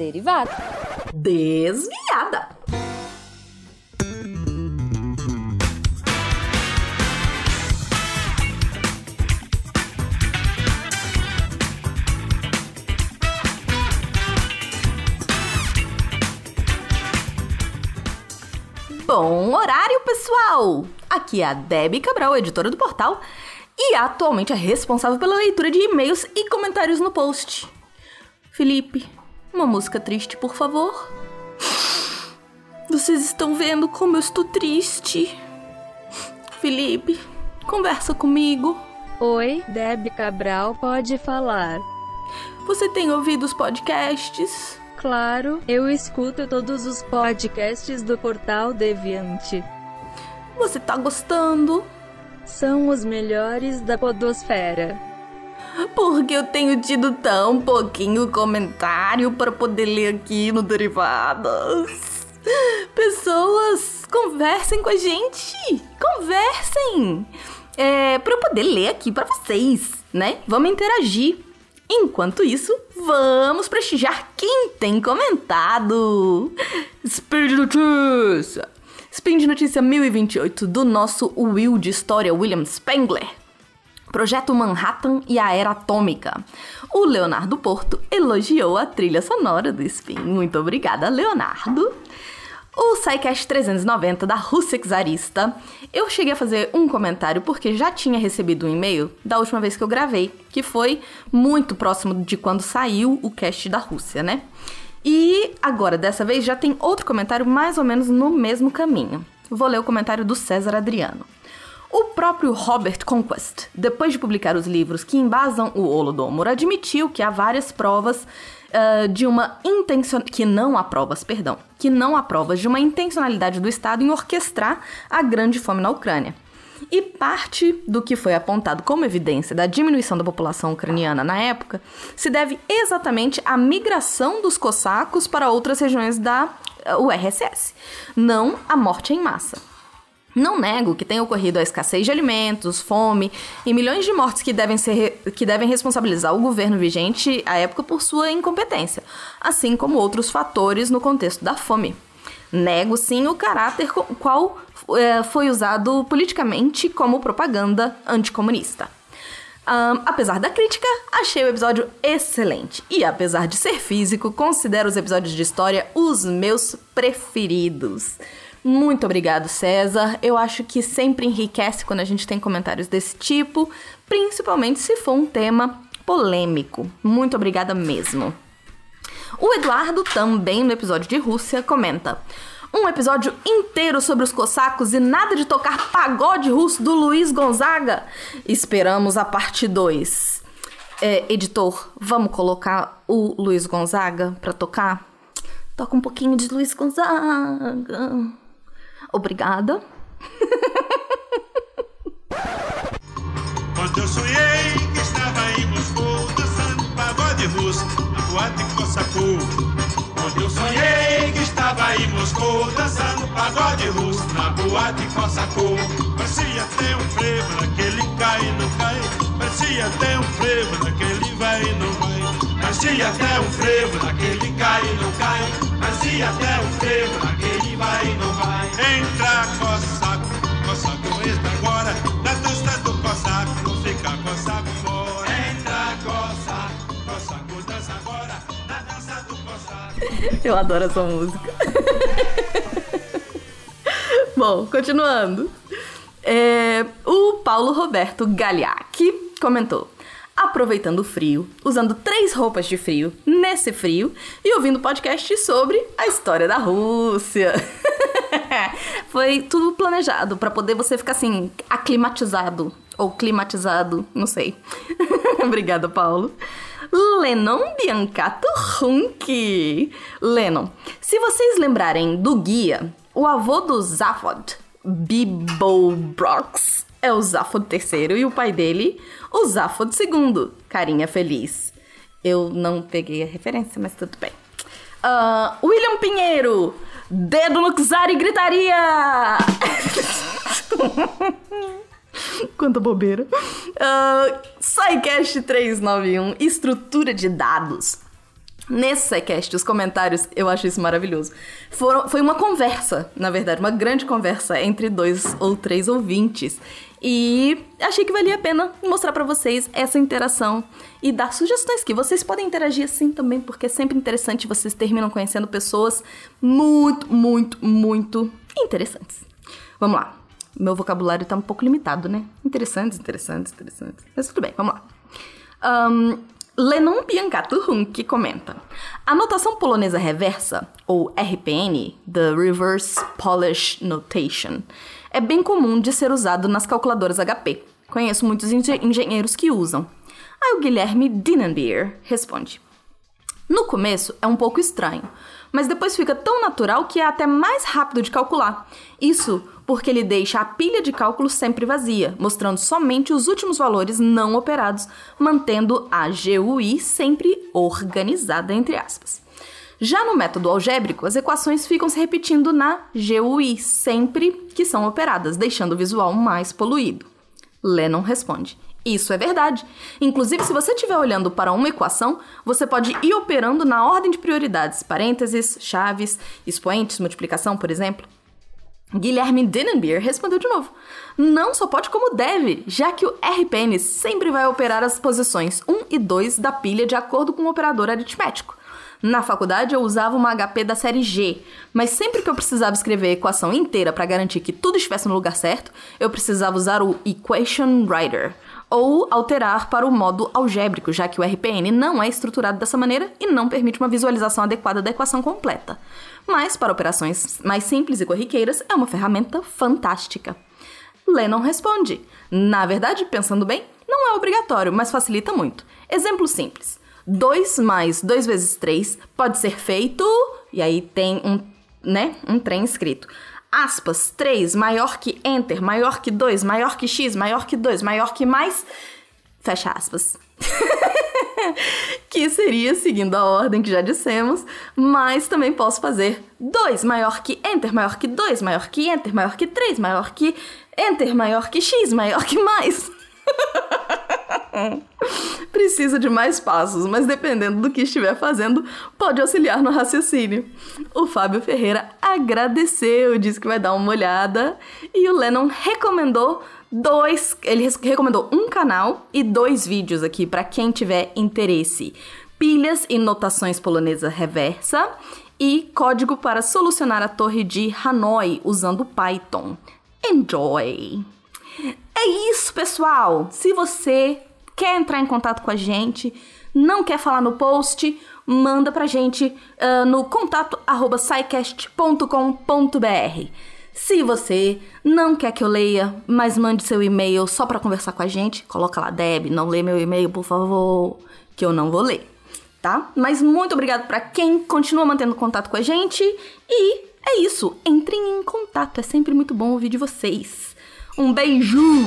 Derivada. Desviada. Bom horário, pessoal! Aqui é a Debbie Cabral, editora do portal, e atualmente é responsável pela leitura de e-mails e comentários no post. Felipe, uma música triste, por favor. Vocês estão vendo como eu estou triste. Felipe, conversa comigo. Oi, Debbie Cabral, pode falar. Você tem ouvido os podcasts? Claro, eu escuto todos os podcasts do Portal Deviante. Você tá gostando? São os melhores da podosfera. Porque eu tenho tido tão pouquinho comentário para poder ler aqui no Derivadas. Pessoas, conversem com a gente. Conversem. É, para eu poder ler aqui para vocês, né? Vamos interagir. Enquanto isso, vamos prestigiar quem tem comentado. Speed Notícia. Speed Notícia 1028 do nosso Will de História William Spengler. Projeto Manhattan e a Era Atômica. O Leonardo Porto elogiou a trilha sonora do Spin. Muito obrigada, Leonardo. O SciCast 390 da Rússia Czarista. Eu cheguei a fazer um comentário porque já tinha recebido um e-mail da última vez que eu gravei, que foi muito próximo de quando saiu o cast da Rússia, né? E agora, dessa vez, já tem outro comentário mais ou menos no mesmo caminho. Vou ler o comentário do César Adriano. O próprio Robert Conquest, depois de publicar os livros que embasam o Holodomor, admitiu que há várias provas uh, de uma intenção que não há provas, perdão, que não há provas de uma intencionalidade do Estado em orquestrar a grande fome na Ucrânia. E parte do que foi apontado como evidência da diminuição da população ucraniana na época se deve exatamente à migração dos cossacos para outras regiões da URSS, não à morte em massa. Não nego que tenha ocorrido a escassez de alimentos, fome e milhões de mortes que devem, ser, que devem responsabilizar o governo vigente à época por sua incompetência, assim como outros fatores no contexto da fome. Nego sim o caráter qual é, foi usado politicamente como propaganda anticomunista. Um, apesar da crítica, achei o episódio excelente. E apesar de ser físico, considero os episódios de história os meus preferidos. Muito obrigado, César. Eu acho que sempre enriquece quando a gente tem comentários desse tipo, principalmente se for um tema polêmico. Muito obrigada mesmo. O Eduardo, também no episódio de Rússia, comenta: um episódio inteiro sobre os cossacos e nada de tocar pagode russo do Luiz Gonzaga? Esperamos a parte 2. É, editor, vamos colocar o Luiz Gonzaga pra tocar? Toca um pouquinho de Luiz Gonzaga. Obrigada. Quando eu sonhei que estava em Moscou dançando pagode russo na boate Cossacou. Quando eu sonhei que estava em Moscou dançando pagode russo na boate Cossacou. Parecia até um frevo naquele cai e não cai. Parecia até um frevo naquele vai e não vai. Parecia até um frevo naquele cai e não cai. Parecia até Eu adoro essa música. Bom, continuando. É, o Paulo Roberto Gagliacchi comentou. Aproveitando o frio, usando três roupas de frio nesse frio e ouvindo podcast sobre a história da Rússia. Foi tudo planejado para poder você ficar assim, aclimatizado ou climatizado, não sei. Obrigada, Paulo. Lennon Biancato Hunk. Lennon, se vocês lembrarem do guia, o avô do Zaphod, Bibo Brox, é o Zaphod III e o pai dele, o Zaphod II. Carinha feliz. Eu não peguei a referência, mas tudo bem. Ah, William Pinheiro, dedo no e gritaria! Quanta bobeira. Uh, SciCast 391, estrutura de dados. Nesse SciCast, os comentários, eu acho isso maravilhoso. Foram, foi uma conversa, na verdade, uma grande conversa entre dois ou três ouvintes. E achei que valia a pena mostrar para vocês essa interação e dar sugestões que vocês podem interagir assim também, porque é sempre interessante vocês terminam conhecendo pessoas muito, muito, muito interessantes. Vamos lá. Meu vocabulário tá um pouco limitado, né? Interessantes, interessantes, interessantes. Mas tudo bem, vamos lá. Um, Lenon Biancato que comenta: A notação polonesa reversa, ou RPN, the Reverse Polish Notation, é bem comum de ser usado nas calculadoras HP. Conheço muitos engenheiros que usam. Aí o Guilherme Dinenbeer responde: No começo é um pouco estranho, mas depois fica tão natural que é até mais rápido de calcular. Isso porque ele deixa a pilha de cálculo sempre vazia, mostrando somente os últimos valores não operados, mantendo a GUI sempre organizada entre aspas. Já no método algébrico, as equações ficam se repetindo na GUI sempre que são operadas, deixando o visual mais poluído. Lennon responde: isso é verdade. Inclusive, se você estiver olhando para uma equação, você pode ir operando na ordem de prioridades, parênteses, chaves, expoentes, multiplicação, por exemplo. Guilherme Dinenbeer respondeu de novo. Não só pode como deve, já que o RPN sempre vai operar as posições 1 e 2 da pilha de acordo com o operador aritmético. Na faculdade eu usava uma HP da série G, mas sempre que eu precisava escrever a equação inteira para garantir que tudo estivesse no lugar certo, eu precisava usar o Equation Writer, ou alterar para o modo algébrico, já que o RPN não é estruturado dessa maneira e não permite uma visualização adequada da equação completa mas para operações mais simples e corriqueiras é uma ferramenta fantástica. Lennon responde: Na verdade, pensando bem, não é obrigatório, mas facilita muito. Exemplo simples: 2 mais 2 vezes 3 pode ser feito. E aí tem um, né, um trem escrito. Aspas, 3 maior que enter, maior que 2, maior que x, maior que 2, maior que mais. Fecha aspas. que seria seguindo a ordem que já dissemos, mas também posso fazer 2 maior que enter maior que 2, maior que enter maior que 3, maior que enter maior que x, maior que mais. Precisa de mais passos, mas dependendo do que estiver fazendo, pode auxiliar no raciocínio. O Fábio Ferreira agradeceu, disse que vai dar uma olhada, e o Lennon recomendou dois. Ele recomendou um canal e dois vídeos aqui para quem tiver interesse: pilhas e notações polonesa reversa e código para solucionar a torre de Hanoi usando Python. Enjoy! É isso, pessoal! Se você quer entrar em contato com a gente, não quer falar no post, manda pra gente uh, no contato arroba se você não quer que eu leia, mas mande seu e-mail só para conversar com a gente, coloca lá, Deb, não lê meu e-mail, por favor, que eu não vou ler, tá? Mas muito obrigado para quem continua mantendo contato com a gente e é isso, entrem em contato, é sempre muito bom ouvir de vocês. Um beijo!